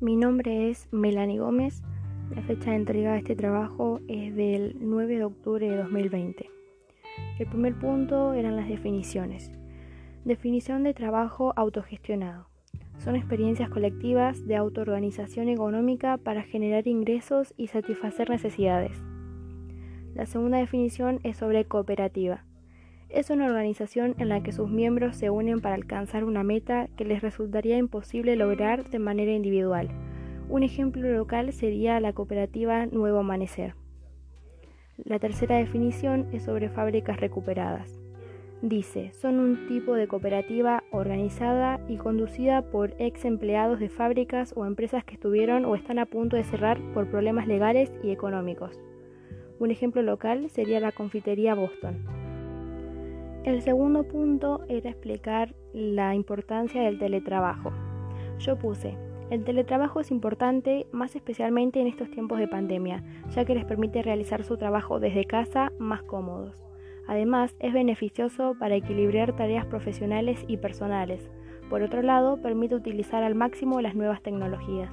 nombre es Melanie Gómez. La fecha de entrega de este trabajo es del 9 de octubre de 2020. El primer punto eran las definiciones. Definición de trabajo autogestionado. Son experiencias colectivas de autoorganización económica para generar ingresos y satisfacer necesidades. La segunda definición es sobre cooperativa es una organización en la que sus miembros se unen para alcanzar una meta que les resultaría imposible lograr de manera individual. Un ejemplo local sería la cooperativa Nuevo Amanecer. La tercera definición es sobre fábricas recuperadas. Dice, son un tipo de cooperativa organizada y conducida por ex empleados de fábricas o empresas que estuvieron o están a punto de cerrar por problemas legales y económicos. Un ejemplo local sería la confitería Boston. El segundo punto era explicar la importancia del teletrabajo. Yo puse, el teletrabajo es importante más especialmente en estos tiempos de pandemia, ya que les permite realizar su trabajo desde casa más cómodos. Además, es beneficioso para equilibrar tareas profesionales y personales. Por otro lado, permite utilizar al máximo las nuevas tecnologías.